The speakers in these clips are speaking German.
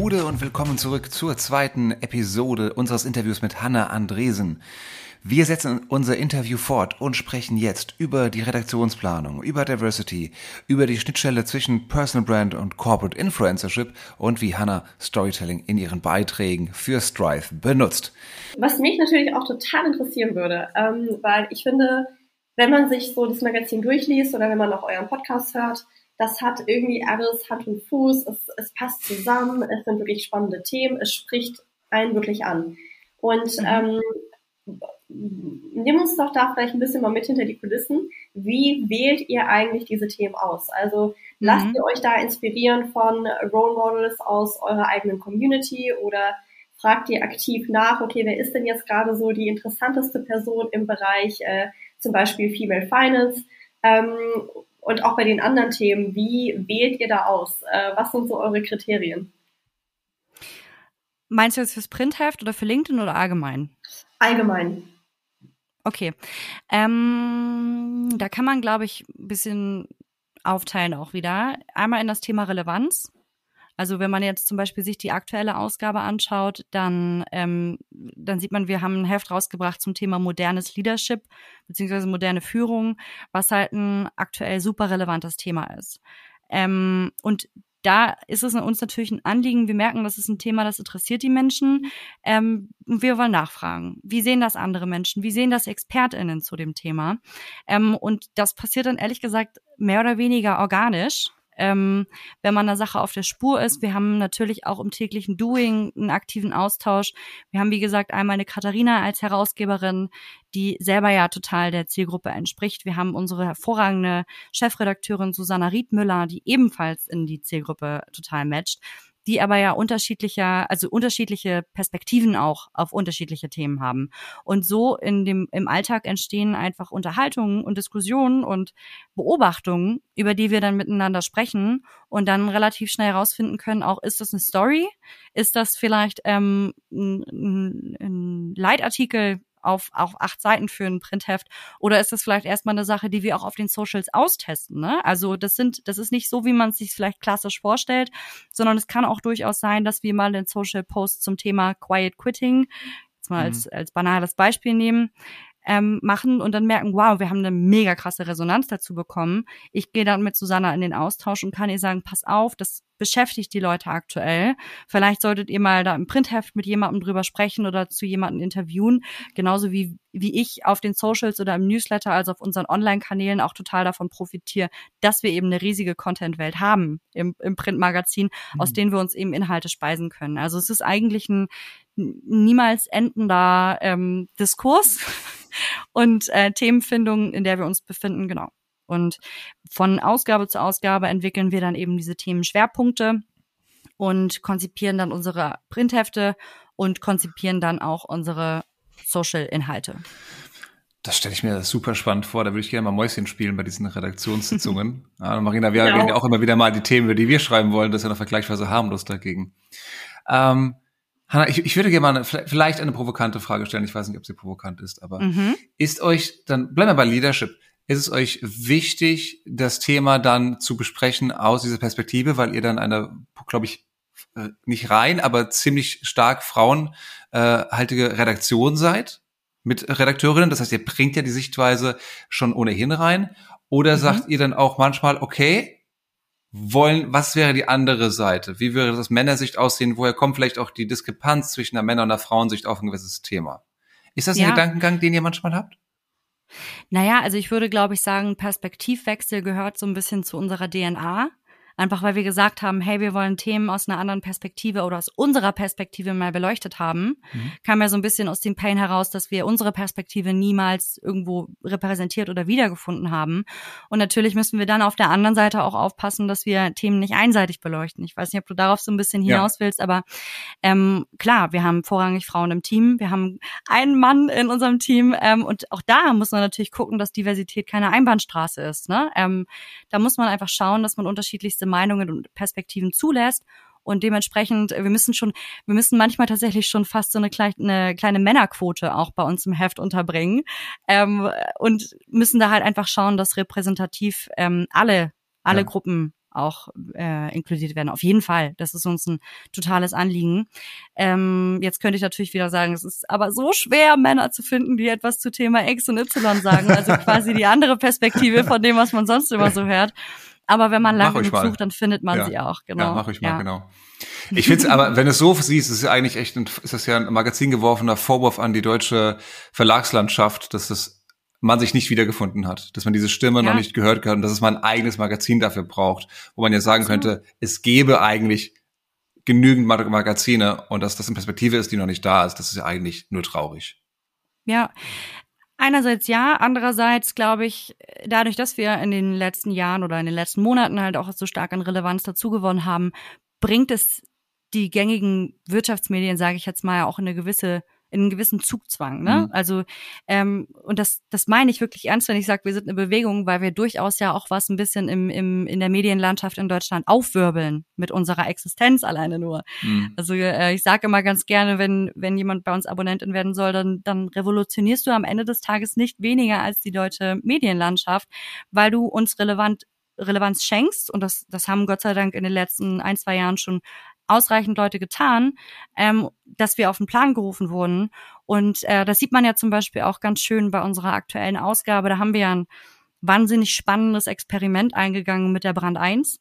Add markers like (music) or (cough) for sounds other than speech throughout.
Gude und willkommen zurück zur zweiten Episode unseres Interviews mit Hanna Andresen. Wir setzen unser Interview fort und sprechen jetzt über die Redaktionsplanung, über Diversity, über die Schnittstelle zwischen Personal Brand und Corporate Influencership und wie Hanna Storytelling in ihren Beiträgen für Strive benutzt. Was mich natürlich auch total interessieren würde, ähm, weil ich finde, wenn man sich so das Magazin durchliest oder wenn man auch euren Podcast hört, das hat irgendwie alles Hand und Fuß, es, es passt zusammen, es sind wirklich spannende Themen, es spricht einen wirklich an. Und mhm. ähm, nimm uns doch da vielleicht ein bisschen mal mit hinter die Kulissen. Wie wählt ihr eigentlich diese Themen aus? Also lasst mhm. ihr euch da inspirieren von Role Models aus eurer eigenen Community oder fragt ihr aktiv nach, okay, wer ist denn jetzt gerade so die interessanteste Person im Bereich äh, zum Beispiel Female Finance? Ähm, und auch bei den anderen Themen, wie wählt ihr da aus? Äh, was sind so eure Kriterien? Meinst du jetzt fürs Printheft oder für LinkedIn oder allgemein? Allgemein. Okay. Ähm, da kann man, glaube ich, ein bisschen aufteilen auch wieder. Einmal in das Thema Relevanz. Also wenn man jetzt zum Beispiel sich die aktuelle Ausgabe anschaut, dann, ähm, dann sieht man, wir haben ein Heft rausgebracht zum Thema modernes Leadership beziehungsweise moderne Führung, was halt ein aktuell super relevantes Thema ist. Ähm, und da ist es uns natürlich ein Anliegen. Wir merken, das ist ein Thema, das interessiert die Menschen. Ähm, wir wollen nachfragen. Wie sehen das andere Menschen? Wie sehen das ExpertInnen zu dem Thema? Ähm, und das passiert dann ehrlich gesagt mehr oder weniger organisch ähm, wenn man einer Sache auf der Spur ist. Wir haben natürlich auch im täglichen Doing einen aktiven Austausch. Wir haben, wie gesagt, einmal eine Katharina als Herausgeberin, die selber ja total der Zielgruppe entspricht. Wir haben unsere hervorragende Chefredakteurin Susanna Riedmüller, die ebenfalls in die Zielgruppe total matcht die aber ja unterschiedlicher, also unterschiedliche Perspektiven auch auf unterschiedliche Themen haben. Und so in dem, im Alltag entstehen einfach Unterhaltungen und Diskussionen und Beobachtungen, über die wir dann miteinander sprechen und dann relativ schnell herausfinden können, auch ist das eine Story? Ist das vielleicht ähm, ein, ein Leitartikel auf, auf acht Seiten für ein Printheft? Oder ist das vielleicht erstmal eine Sache, die wir auch auf den Socials austesten? Ne? Also das sind, das ist nicht so, wie man es sich vielleicht klassisch vorstellt, sondern es kann auch durchaus sein, dass wir mal den Social Post zum Thema Quiet Quitting jetzt mal mhm. als, als banales Beispiel nehmen, ähm, machen und dann merken, wow, wir haben eine mega krasse Resonanz dazu bekommen. Ich gehe dann mit Susanna in den Austausch und kann ihr sagen, pass auf, das beschäftigt die Leute aktuell. Vielleicht solltet ihr mal da im Printheft mit jemandem drüber sprechen oder zu jemandem interviewen. Genauso wie, wie ich auf den Socials oder im Newsletter, also auf unseren Online-Kanälen auch total davon profitiere, dass wir eben eine riesige Content-Welt haben im, im Printmagazin, mhm. aus denen wir uns eben Inhalte speisen können. Also es ist eigentlich ein niemals endender ähm, Diskurs (laughs) und äh, Themenfindung, in der wir uns befinden, genau. Und von Ausgabe zu Ausgabe entwickeln wir dann eben diese Themenschwerpunkte und konzipieren dann unsere Printhefte und konzipieren dann auch unsere Social-Inhalte. Das stelle ich mir super spannend vor. Da würde ich gerne mal Mäuschen spielen bei diesen Redaktionssitzungen. (laughs) ja, Marina, wir genau. reden ja auch immer wieder mal die Themen, über die wir schreiben wollen. Das ist ja noch vergleichsweise harmlos dagegen. Ähm, Hanna, ich, ich würde gerne mal eine, vielleicht eine provokante Frage stellen. Ich weiß nicht, ob sie provokant ist, aber mhm. ist euch, dann bleiben wir bei Leadership. Ist es euch wichtig, das Thema dann zu besprechen aus dieser Perspektive, weil ihr dann eine, glaube ich, äh, nicht rein, aber ziemlich stark frauenhaltige Redaktion seid mit Redakteurinnen? Das heißt, ihr bringt ja die Sichtweise schon ohnehin rein. Oder mhm. sagt ihr dann auch manchmal, okay, wollen, was wäre die andere Seite? Wie würde das Männersicht aussehen? Woher kommt vielleicht auch die Diskrepanz zwischen der Männer- und der Frauensicht auf ein gewisses Thema? Ist das ein ja. Gedankengang, den ihr manchmal habt? Naja, also ich würde, glaube ich, sagen, Perspektivwechsel gehört so ein bisschen zu unserer DNA. Einfach weil wir gesagt haben, hey, wir wollen Themen aus einer anderen Perspektive oder aus unserer Perspektive mal beleuchtet haben, mhm. kam ja so ein bisschen aus dem Pain heraus, dass wir unsere Perspektive niemals irgendwo repräsentiert oder wiedergefunden haben. Und natürlich müssen wir dann auf der anderen Seite auch aufpassen, dass wir Themen nicht einseitig beleuchten. Ich weiß nicht, ob du darauf so ein bisschen hinaus ja. willst, aber ähm, klar, wir haben vorrangig Frauen im Team, wir haben einen Mann in unserem Team ähm, und auch da muss man natürlich gucken, dass Diversität keine Einbahnstraße ist. Ne? Ähm, da muss man einfach schauen, dass man unterschiedlichste Meinungen und Perspektiven zulässt. Und dementsprechend, wir müssen schon, wir müssen manchmal tatsächlich schon fast so eine kleine, eine kleine Männerquote auch bei uns im Heft unterbringen. Ähm, und müssen da halt einfach schauen, dass repräsentativ ähm, alle, alle ja. Gruppen auch äh, inkludiert werden. Auf jeden Fall. Das ist uns ein totales Anliegen. Ähm, jetzt könnte ich natürlich wieder sagen, es ist aber so schwer, Männer zu finden, die etwas zu Thema X und Y sagen. Also quasi die andere Perspektive von dem, was man sonst immer so hört. Aber wenn man lange genug sucht, dann findet man ja. sie auch. Genau. Ja, mach ich mal, ja. genau. Ich finde es aber, wenn es so siehst, ist es eigentlich echt, ein, ist das ja ein Magazin geworfener Vorwurf an die deutsche Verlagslandschaft, dass das man sich nicht wiedergefunden hat, dass man diese Stimme ja. noch nicht gehört hat und dass es mal ein eigenes Magazin dafür braucht, wo man ja sagen könnte, es gäbe eigentlich genügend Magazine und dass das in Perspektive ist, die noch nicht da ist, das ist ja eigentlich nur traurig. Ja, Einerseits ja, andererseits glaube ich, dadurch, dass wir in den letzten Jahren oder in den letzten Monaten halt auch so stark an Relevanz dazugewonnen haben, bringt es die gängigen Wirtschaftsmedien, sage ich jetzt mal, auch in eine gewisse in einen gewissen Zugzwang. Ne? Mhm. Also ähm, und das das meine ich wirklich ernst, wenn ich sage, wir sind eine Bewegung, weil wir durchaus ja auch was ein bisschen im, im in der Medienlandschaft in Deutschland aufwirbeln mit unserer Existenz alleine nur. Mhm. Also äh, ich sage immer ganz gerne, wenn wenn jemand bei uns Abonnentin werden soll, dann dann revolutionierst du am Ende des Tages nicht weniger als die deutsche Medienlandschaft, weil du uns relevant Relevanz schenkst und das das haben Gott sei Dank in den letzten ein zwei Jahren schon ausreichend Leute getan, ähm, dass wir auf den Plan gerufen wurden. Und äh, das sieht man ja zum Beispiel auch ganz schön bei unserer aktuellen Ausgabe. Da haben wir ja ein wahnsinnig spannendes Experiment eingegangen mit der Brand 1,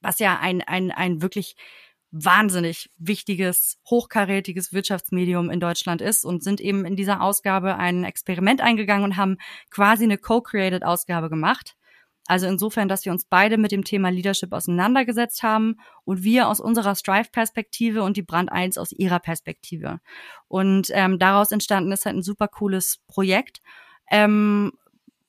was ja ein, ein, ein wirklich wahnsinnig wichtiges, hochkarätiges Wirtschaftsmedium in Deutschland ist und sind eben in dieser Ausgabe ein Experiment eingegangen und haben quasi eine co-created Ausgabe gemacht. Also insofern, dass wir uns beide mit dem Thema Leadership auseinandergesetzt haben und wir aus unserer Strive-Perspektive und die Brand 1 aus ihrer Perspektive. Und ähm, daraus entstanden ist halt ein super cooles Projekt. Ähm,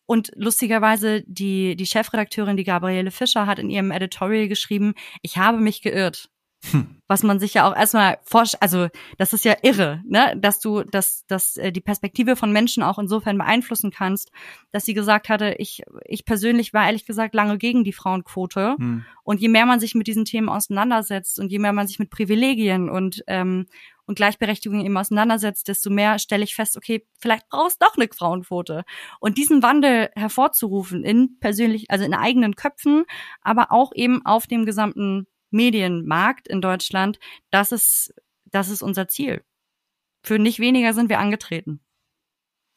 und lustigerweise, die, die Chefredakteurin, die Gabriele Fischer, hat in ihrem Editorial geschrieben, ich habe mich geirrt. Hm. Was man sich ja auch erstmal forscht, also das ist ja irre, ne, dass du, dass, dass äh, die Perspektive von Menschen auch insofern beeinflussen kannst, dass sie gesagt hatte, ich, ich persönlich war ehrlich gesagt lange gegen die Frauenquote. Hm. Und je mehr man sich mit diesen Themen auseinandersetzt und je mehr man sich mit Privilegien und ähm, und Gleichberechtigung eben auseinandersetzt, desto mehr stelle ich fest, okay, vielleicht brauchst du doch eine Frauenquote. Und diesen Wandel hervorzurufen in persönlich, also in eigenen Köpfen, aber auch eben auf dem gesamten Medienmarkt in Deutschland, das ist, das ist unser Ziel. Für nicht weniger sind wir angetreten.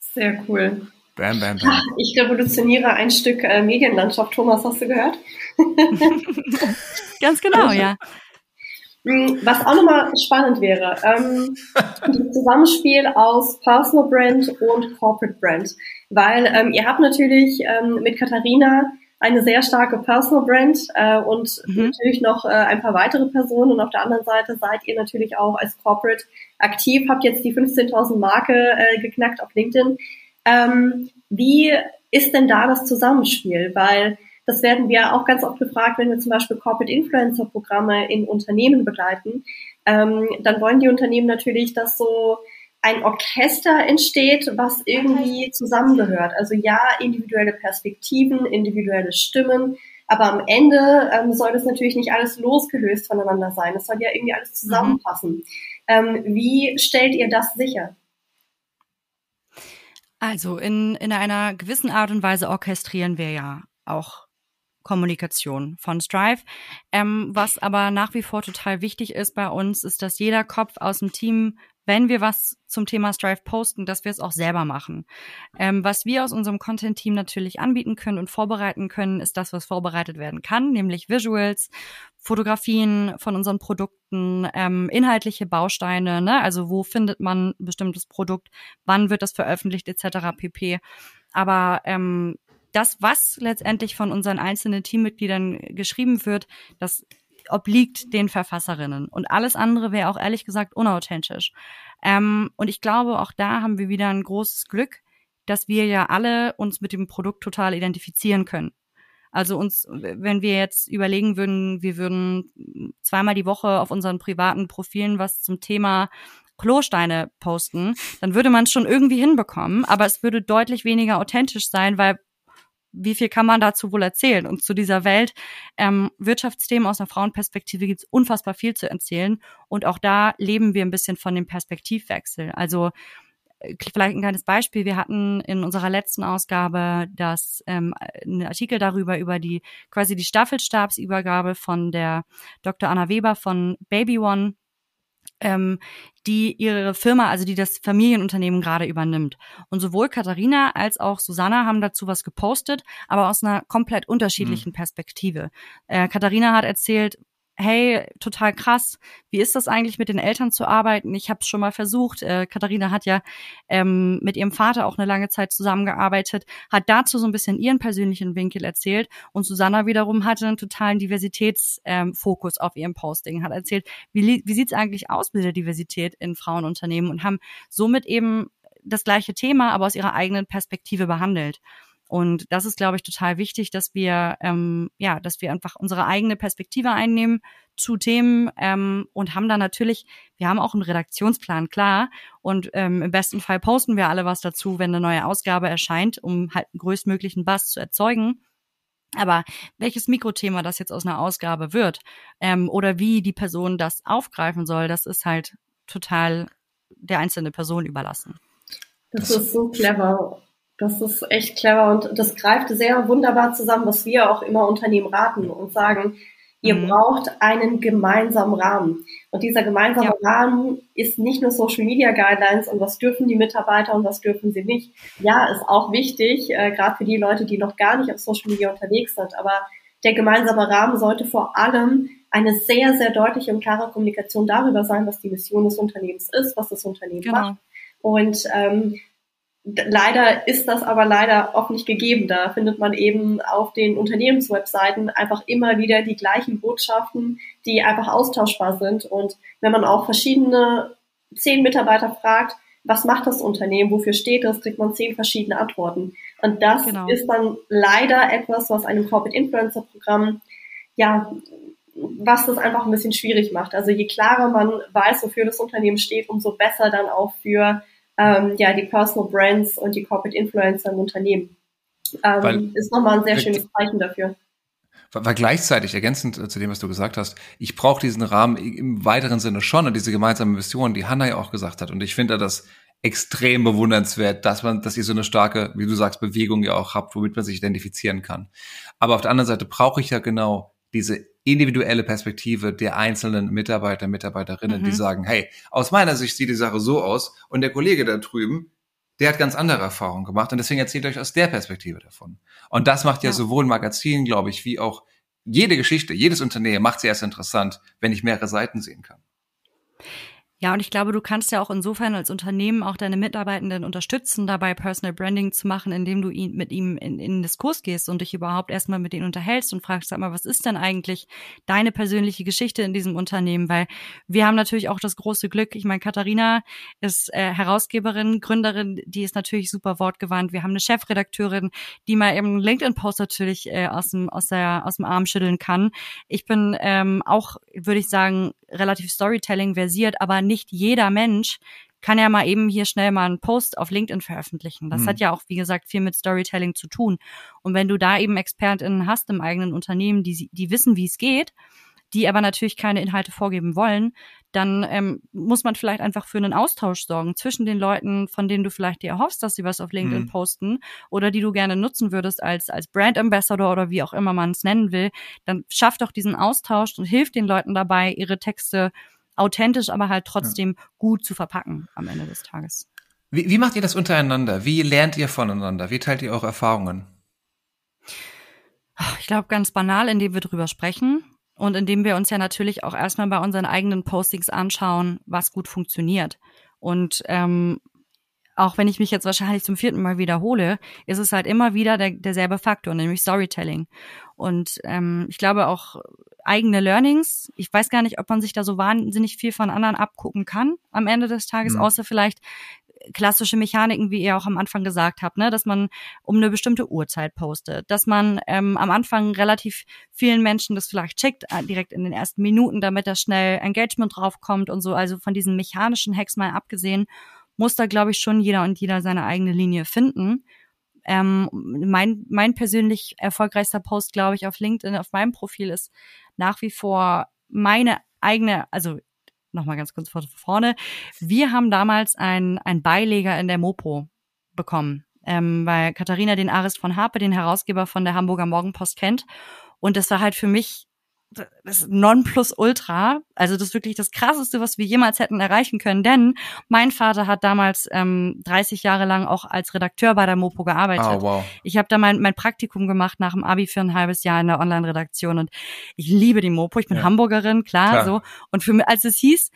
Sehr cool. Bam, bam, bam. (laughs) Ich revolutioniere ein Stück äh, Medienlandschaft. Thomas, hast du gehört? (laughs) Ganz genau, ja. Hm, was auch nochmal spannend wäre, ähm, das Zusammenspiel aus Personal Brand und Corporate Brand. Weil ähm, ihr habt natürlich ähm, mit Katharina eine sehr starke Personal Brand äh, und mhm. natürlich noch äh, ein paar weitere Personen. Und auf der anderen Seite seid ihr natürlich auch als Corporate aktiv, habt jetzt die 15.000 Marke äh, geknackt auf LinkedIn. Ähm, wie ist denn da das Zusammenspiel? Weil das werden wir auch ganz oft gefragt, wenn wir zum Beispiel Corporate Influencer Programme in Unternehmen begleiten. Ähm, dann wollen die Unternehmen natürlich, dass so ein Orchester entsteht, was irgendwie zusammengehört. Also ja, individuelle Perspektiven, individuelle Stimmen, aber am Ende ähm, soll das natürlich nicht alles losgelöst voneinander sein. Es soll ja irgendwie alles mhm. zusammenpassen. Mhm. Ähm, wie stellt ihr das sicher? Also in, in einer gewissen Art und Weise orchestrieren wir ja auch Kommunikation von Strive. Ähm, was aber nach wie vor total wichtig ist bei uns, ist, dass jeder Kopf aus dem Team wenn wir was zum Thema Strive posten, dass wir es auch selber machen. Ähm, was wir aus unserem Content-Team natürlich anbieten können und vorbereiten können, ist das, was vorbereitet werden kann, nämlich Visuals, Fotografien von unseren Produkten, ähm, inhaltliche Bausteine, ne? also wo findet man ein bestimmtes Produkt, wann wird das veröffentlicht etc. pp. Aber ähm, das, was letztendlich von unseren einzelnen Teammitgliedern geschrieben wird, das obliegt den Verfasserinnen. Und alles andere wäre auch ehrlich gesagt unauthentisch. Ähm, und ich glaube, auch da haben wir wieder ein großes Glück, dass wir ja alle uns mit dem Produkt total identifizieren können. Also uns, wenn wir jetzt überlegen würden, wir würden zweimal die Woche auf unseren privaten Profilen was zum Thema Klosteine posten, dann würde man es schon irgendwie hinbekommen, aber es würde deutlich weniger authentisch sein, weil wie viel kann man dazu wohl erzählen? Und zu dieser Welt ähm, Wirtschaftsthemen aus einer Frauenperspektive gibt es unfassbar viel zu erzählen. Und auch da leben wir ein bisschen von dem Perspektivwechsel. Also vielleicht ein kleines Beispiel. Wir hatten in unserer letzten Ausgabe das ähm, einen Artikel darüber, über die quasi die Staffelstabsübergabe von der Dr. Anna Weber von Baby One ähm, die ihre Firma, also die das Familienunternehmen gerade übernimmt. Und sowohl Katharina als auch Susanna haben dazu was gepostet, aber aus einer komplett unterschiedlichen mhm. Perspektive. Äh, Katharina hat erzählt, hey, total krass, wie ist das eigentlich mit den Eltern zu arbeiten? Ich habe es schon mal versucht. Äh, Katharina hat ja ähm, mit ihrem Vater auch eine lange Zeit zusammengearbeitet, hat dazu so ein bisschen ihren persönlichen Winkel erzählt und Susanna wiederum hatte einen totalen Diversitätsfokus ähm, auf ihrem Posting, hat erzählt, wie, wie sieht es eigentlich aus mit der Diversität in Frauenunternehmen und haben somit eben das gleiche Thema, aber aus ihrer eigenen Perspektive behandelt. Und das ist, glaube ich, total wichtig, dass wir, ähm, ja, dass wir einfach unsere eigene Perspektive einnehmen zu Themen ähm, und haben dann natürlich, wir haben auch einen Redaktionsplan, klar. Und ähm, im besten Fall posten wir alle was dazu, wenn eine neue Ausgabe erscheint, um halt einen größtmöglichen Bass zu erzeugen. Aber welches Mikrothema das jetzt aus einer Ausgabe wird ähm, oder wie die Person das aufgreifen soll, das ist halt total der einzelnen Person überlassen. Das ist so clever. Das ist echt clever und das greift sehr wunderbar zusammen, was wir auch immer Unternehmen raten und sagen, ihr mhm. braucht einen gemeinsamen Rahmen. Und dieser gemeinsame ja. Rahmen ist nicht nur Social Media Guidelines und was dürfen die Mitarbeiter und was dürfen sie nicht. Ja, ist auch wichtig, äh, gerade für die Leute, die noch gar nicht auf Social Media unterwegs sind. Aber der gemeinsame Rahmen sollte vor allem eine sehr, sehr deutliche und klare Kommunikation darüber sein, was die Mission des Unternehmens ist, was das Unternehmen genau. macht. Und ähm, Leider ist das aber leider auch nicht gegeben. Da findet man eben auf den Unternehmenswebseiten einfach immer wieder die gleichen Botschaften, die einfach austauschbar sind. Und wenn man auch verschiedene zehn Mitarbeiter fragt, was macht das Unternehmen, wofür steht das, kriegt man zehn verschiedene Antworten. Und das genau. ist dann leider etwas, was einem Corporate Influencer Programm, ja, was das einfach ein bisschen schwierig macht. Also je klarer man weiß, wofür das Unternehmen steht, umso besser dann auch für ähm, ja, die Personal Brands und die Corporate Influencer im Unternehmen. Ähm, weil, ist nochmal ein sehr schönes Zeichen dafür. Weil gleichzeitig, ergänzend zu dem, was du gesagt hast, ich brauche diesen Rahmen im weiteren Sinne schon und diese gemeinsame Mission, die Hanna ja auch gesagt hat. Und ich finde das extrem bewundernswert, dass man, dass ihr so eine starke, wie du sagst, Bewegung ja auch habt, womit man sich identifizieren kann. Aber auf der anderen Seite brauche ich ja genau diese individuelle Perspektive der einzelnen Mitarbeiter, Mitarbeiterinnen, mhm. die sagen, hey, aus meiner Sicht sieht die Sache so aus und der Kollege da drüben, der hat ganz andere Erfahrungen gemacht und deswegen erzählt euch aus der Perspektive davon. Und das macht ja, ja. sowohl Magazin, glaube ich, wie auch jede Geschichte, jedes Unternehmen macht sie erst interessant, wenn ich mehrere Seiten sehen kann. Ja, und ich glaube, du kannst ja auch insofern als Unternehmen auch deine Mitarbeitenden unterstützen, dabei Personal Branding zu machen, indem du ihn, mit ihm in, in den Diskurs gehst und dich überhaupt erstmal mit denen unterhältst und fragst, sag mal, was ist denn eigentlich deine persönliche Geschichte in diesem Unternehmen? Weil wir haben natürlich auch das große Glück, ich meine, Katharina ist äh, Herausgeberin, Gründerin, die ist natürlich super wortgewandt. Wir haben eine Chefredakteurin, die mal eben LinkedIn-Post natürlich äh, aus, dem, aus, der, aus dem Arm schütteln kann. Ich bin ähm, auch, würde ich sagen, relativ Storytelling versiert, aber nicht jeder Mensch kann ja mal eben hier schnell mal einen Post auf LinkedIn veröffentlichen. Das mhm. hat ja auch, wie gesagt, viel mit Storytelling zu tun. Und wenn du da eben ExpertInnen hast im eigenen Unternehmen, die, die wissen, wie es geht, die aber natürlich keine Inhalte vorgeben wollen, dann ähm, muss man vielleicht einfach für einen Austausch sorgen zwischen den Leuten, von denen du vielleicht dir erhoffst, dass sie was auf LinkedIn mhm. posten oder die du gerne nutzen würdest als, als Brand Ambassador oder wie auch immer man es nennen will. Dann schaff doch diesen Austausch und hilf den Leuten dabei, ihre Texte authentisch, aber halt trotzdem ja. gut zu verpacken am Ende des Tages. Wie, wie macht ihr das untereinander? Wie lernt ihr voneinander? Wie teilt ihr eure Erfahrungen? Ich glaube ganz banal, indem wir drüber sprechen und indem wir uns ja natürlich auch erstmal bei unseren eigenen Postings anschauen, was gut funktioniert. Und ähm, auch wenn ich mich jetzt wahrscheinlich zum vierten Mal wiederhole, ist es halt immer wieder der, derselbe Faktor, nämlich Storytelling. Und ähm, ich glaube auch eigene Learnings. Ich weiß gar nicht, ob man sich da so wahnsinnig viel von anderen abgucken kann am Ende des Tages, mhm. außer vielleicht klassische Mechaniken, wie ihr auch am Anfang gesagt habt, ne, dass man um eine bestimmte Uhrzeit postet, dass man ähm, am Anfang relativ vielen Menschen das vielleicht checkt, äh, direkt in den ersten Minuten, damit da schnell Engagement draufkommt und so. Also von diesen mechanischen Hacks mal abgesehen, muss da, glaube ich, schon jeder und jeder seine eigene Linie finden. Ähm, mein, mein persönlich erfolgreichster Post, glaube ich, auf LinkedIn, auf meinem Profil ist nach wie vor meine eigene, also nochmal ganz kurz vorne. Wir haben damals ein, ein Beileger in der Mopo bekommen, ähm, weil Katharina den Arist von Harpe, den Herausgeber von der Hamburger Morgenpost kennt. Und das war halt für mich das Nonplusultra, also das ist wirklich das krasseste, was wir jemals hätten erreichen können, denn mein Vater hat damals ähm, 30 Jahre lang auch als Redakteur bei der Mopo gearbeitet. Oh, wow. Ich habe da mein, mein Praktikum gemacht nach dem Abi für ein halbes Jahr in der Online-Redaktion und ich liebe die Mopo, ich bin ja. Hamburgerin, klar, klar, so. Und für mich, als es hieß,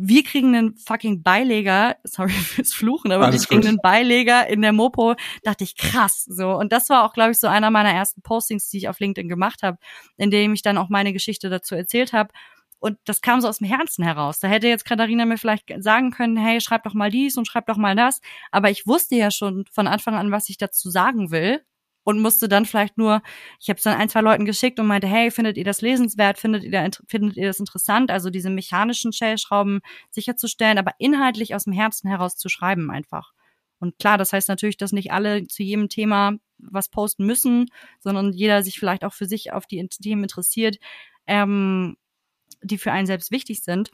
wir kriegen einen fucking Beileger, (laughs) sorry fürs Fluchen, aber Alles wir kriegen gut. einen Beileger in der Mopo, dachte ich krass, so. Und das war auch, glaube ich, so einer meiner ersten Postings, die ich auf LinkedIn gemacht habe, in dem ich dann auch meine Geschichte dazu erzählt habe. Und das kam so aus dem Herzen heraus. Da hätte jetzt Katharina mir vielleicht sagen können, hey, schreib doch mal dies und schreib doch mal das. Aber ich wusste ja schon von Anfang an, was ich dazu sagen will und musste dann vielleicht nur, ich habe es dann ein, zwei Leuten geschickt und meinte, hey, findet ihr das lesenswert, findet ihr, da, findet ihr das interessant, also diese mechanischen Shellschrauben sicherzustellen, aber inhaltlich aus dem Herzen heraus zu schreiben einfach. Und klar, das heißt natürlich, dass nicht alle zu jedem Thema was posten müssen, sondern jeder sich vielleicht auch für sich auf die Themen interessiert, ähm, die für einen selbst wichtig sind.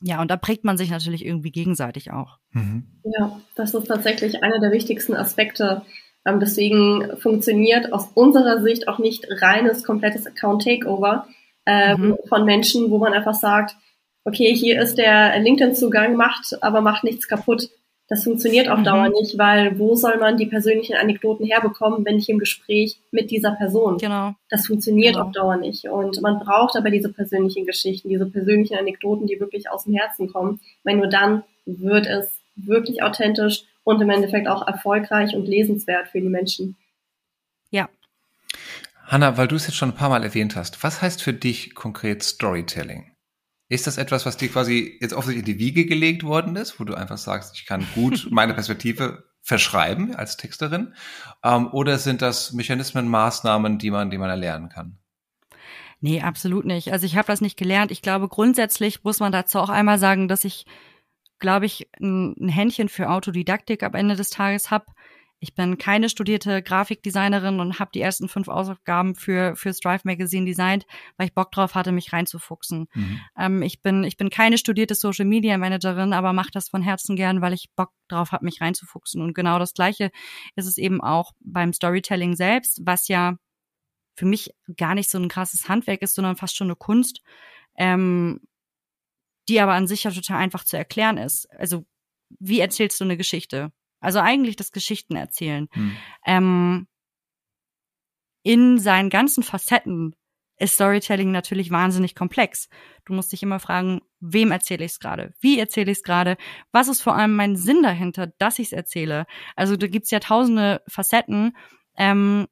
Ja, und da prägt man sich natürlich irgendwie gegenseitig auch. Mhm. Ja, das ist tatsächlich einer der wichtigsten Aspekte ähm, deswegen funktioniert aus unserer Sicht auch nicht reines, komplettes Account-Takeover ähm, mhm. von Menschen, wo man einfach sagt, okay, hier ist der LinkedIn-Zugang, macht, aber macht nichts kaputt. Das funktioniert auf mhm. Dauer nicht, weil wo soll man die persönlichen Anekdoten herbekommen, wenn nicht im Gespräch mit dieser Person? Genau. Das funktioniert genau. auf Dauer nicht. Und man braucht aber diese persönlichen Geschichten, diese persönlichen Anekdoten, die wirklich aus dem Herzen kommen, weil nur dann wird es wirklich authentisch und im Endeffekt auch erfolgreich und lesenswert für die Menschen. Ja. Hanna, weil du es jetzt schon ein paar Mal erwähnt hast, was heißt für dich konkret Storytelling? Ist das etwas, was dir quasi jetzt offensichtlich in die Wiege gelegt worden ist, wo du einfach sagst, ich kann gut (laughs) meine Perspektive verschreiben als Texterin? Ähm, oder sind das Mechanismen, Maßnahmen, die man, die man erlernen kann? Nee, absolut nicht. Also ich habe das nicht gelernt. Ich glaube, grundsätzlich muss man dazu auch einmal sagen, dass ich glaube ich, ein, ein Händchen für Autodidaktik am Ende des Tages habe. Ich bin keine studierte Grafikdesignerin und habe die ersten fünf Ausgaben für für Strive Magazine designt, weil ich Bock drauf hatte, mich reinzufuchsen. Mhm. Ähm, ich bin ich bin keine studierte Social Media Managerin, aber mache das von Herzen gern, weil ich Bock drauf habe, mich reinzufuchsen. Und genau das Gleiche ist es eben auch beim Storytelling selbst, was ja für mich gar nicht so ein krasses Handwerk ist, sondern fast schon eine Kunst. Ähm, die aber an sich ja total einfach zu erklären ist. Also, wie erzählst du eine Geschichte? Also eigentlich das Geschichten erzählen. Hm. Ähm, in seinen ganzen Facetten ist Storytelling natürlich wahnsinnig komplex. Du musst dich immer fragen, wem erzähle ich es gerade? Wie erzähle ich es gerade? Was ist vor allem mein Sinn dahinter, dass ich es erzähle? Also da gibt's ja tausende Facetten. Ähm,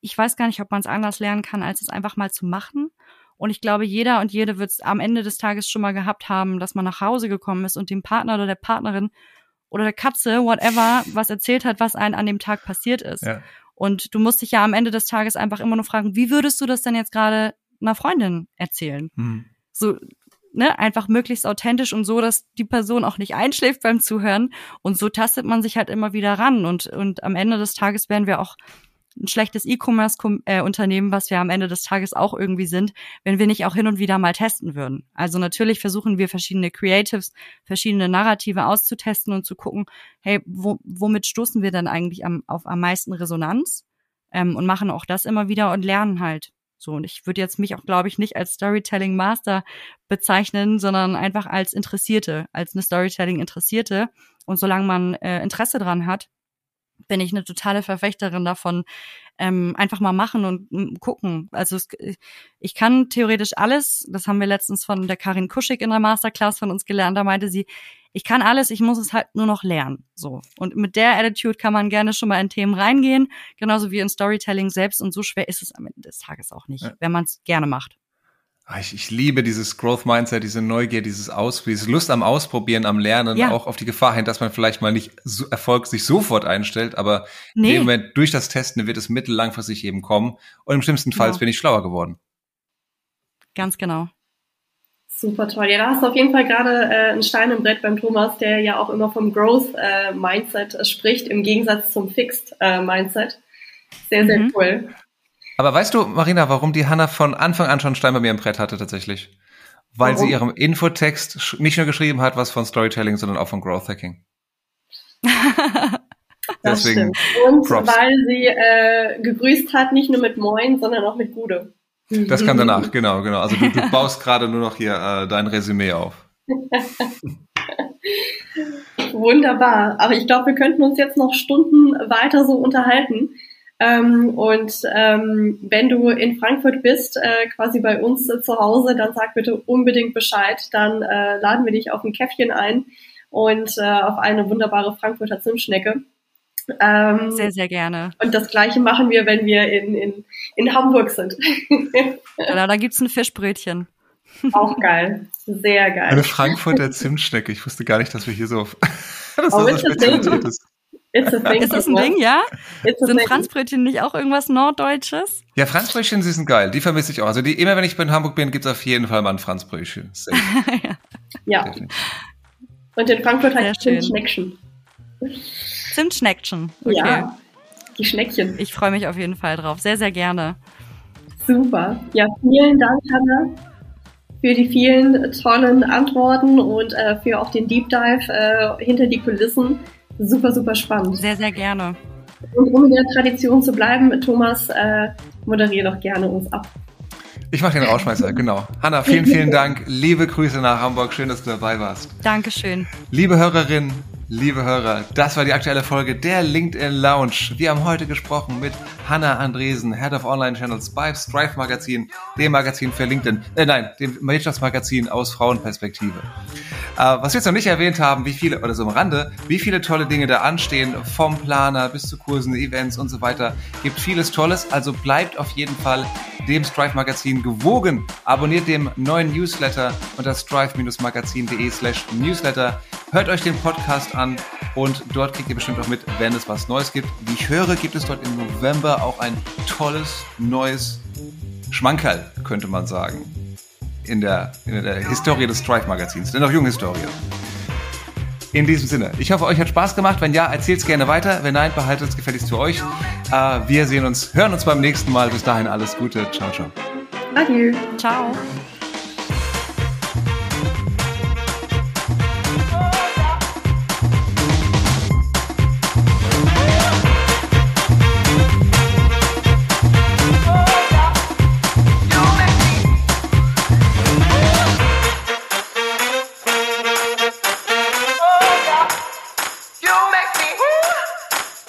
ich weiß gar nicht, ob man es anders lernen kann, als es einfach mal zu machen. Und ich glaube, jeder und jede wird es am Ende des Tages schon mal gehabt haben, dass man nach Hause gekommen ist und dem Partner oder der Partnerin oder der Katze, whatever, (laughs) was erzählt hat, was einem an dem Tag passiert ist. Ja. Und du musst dich ja am Ende des Tages einfach immer nur fragen, wie würdest du das denn jetzt gerade einer Freundin erzählen? Hm. So, ne, einfach möglichst authentisch und so, dass die Person auch nicht einschläft beim Zuhören. Und so tastet man sich halt immer wieder ran. Und, und am Ende des Tages werden wir auch ein schlechtes E-Commerce-Unternehmen, was wir am Ende des Tages auch irgendwie sind, wenn wir nicht auch hin und wieder mal testen würden. Also natürlich versuchen wir verschiedene Creatives, verschiedene Narrative auszutesten und zu gucken, hey, wo, womit stoßen wir dann eigentlich am, auf am meisten Resonanz? Ähm, und machen auch das immer wieder und lernen halt. So, und ich würde jetzt mich auch, glaube ich, nicht als Storytelling Master bezeichnen, sondern einfach als Interessierte, als eine Storytelling-Interessierte. Und solange man äh, Interesse dran hat, bin ich eine totale Verfechterin davon, ähm, einfach mal machen und mm, gucken. Also es, ich kann theoretisch alles, das haben wir letztens von der Karin Kuschig in der Masterclass von uns gelernt, da meinte sie, ich kann alles, ich muss es halt nur noch lernen. So. Und mit der Attitude kann man gerne schon mal in Themen reingehen, genauso wie in Storytelling selbst. Und so schwer ist es am Ende des Tages auch nicht, ja. wenn man es gerne macht. Ah, ich, ich liebe dieses Growth Mindset, diese Neugier, dieses Aus, diese Lust am Ausprobieren, am Lernen, ja. auch auf die Gefahr hin, dass man vielleicht mal nicht so Erfolg sich sofort einstellt, aber nee. in dem Moment durch das Testen wird es mittellangfristig eben kommen und im schlimmsten Fall ja. bin ich schlauer geworden. Ganz genau. Super toll. Ja, da hast du auf jeden Fall gerade äh, einen Stein im Brett beim Thomas, der ja auch immer vom Growth äh, Mindset äh, spricht, im Gegensatz zum Fixed äh, Mindset. Sehr, sehr mhm. cool. Aber weißt du, Marina, warum die Hanna von Anfang an schon Stein bei mir im Brett hatte tatsächlich? Weil Warum? sie ihrem Infotext nicht nur geschrieben hat, was von Storytelling, sondern auch von Growth Hacking. (laughs) Deswegen stimmt. Und Props. weil sie äh, gegrüßt hat, nicht nur mit Moin, sondern auch mit Gude. Das kam danach, genau, genau. Also du, du baust gerade nur noch hier äh, dein Resümee auf. (laughs) Wunderbar. Aber ich glaube, wir könnten uns jetzt noch Stunden weiter so unterhalten. Ähm, und ähm, wenn du in Frankfurt bist, äh, quasi bei uns äh, zu Hause, dann sag bitte unbedingt Bescheid. Dann äh, laden wir dich auf ein Käffchen ein und äh, auf eine wunderbare Frankfurter Zimtschnecke. Ähm, sehr, sehr gerne. Und das gleiche machen wir, wenn wir in, in, in Hamburg sind. (laughs) genau, da gibt's ein Fischbrötchen. Auch geil. Sehr geil. Eine Frankfurter Zimtschnecke. Ich wusste gar nicht, dass wir hier so auf (laughs) das oh, so Spezialität ist. It's a thing. Ist das ein Ding, ja? Sind Franzbrötchen nicht auch irgendwas Norddeutsches? Ja, Franzbrötchen, sie sind geil. Die vermisse ich auch. Also die, immer wenn ich in Hamburg bin, gibt's auf jeden Fall mal ein Franzbrötchen. (laughs) ja. ja. Und in Frankfurt heißt es Zimtschneckchen. Zimtschneckchen. Okay. Ja, die Schneckchen. Ich freue mich auf jeden Fall drauf. Sehr, sehr gerne. Super. Ja, vielen Dank, Hanna, für die vielen tollen Antworten und äh, für auch den Deep Dive äh, hinter die Kulissen. Super, super spannend. Sehr, sehr gerne. Und um in der Tradition zu bleiben, Thomas, äh, moderiere doch gerne uns ab. Ich mache den Rauschmeißer, genau. Hanna, vielen, vielen Dank. Liebe Grüße nach Hamburg. Schön, dass du dabei warst. Dankeschön. Liebe Hörerinnen, Liebe Hörer, das war die aktuelle Folge der LinkedIn Lounge. Wir haben heute gesprochen mit Hanna Andresen, Head of Online Channels bei Strive Magazin, dem Magazin für LinkedIn, äh, nein, dem Wirtschaftsmagazin aus Frauenperspektive. Äh, was wir jetzt noch nicht erwähnt haben, wie viele, oder so am Rande, wie viele tolle Dinge da anstehen, vom Planer bis zu Kursen, Events und so weiter, gibt vieles Tolles, also bleibt auf jeden Fall dem Strive Magazin gewogen. Abonniert dem neuen Newsletter unter strive-magazin.de slash newsletter. Hört euch den Podcast an und dort kriegt ihr bestimmt auch mit, wenn es was Neues gibt. Wie ich höre, gibt es dort im November auch ein tolles, neues Schmankerl, könnte man sagen. In der, in der Historie des Strive-Magazins, der noch jungen Historie. In diesem Sinne, ich hoffe, euch hat Spaß gemacht. Wenn ja, erzählt es gerne weiter. Wenn nein, behaltet es gefälligst für euch. Äh, wir sehen uns, hören uns beim nächsten Mal. Bis dahin alles Gute. Ciao, ciao. Adieu. Ciao.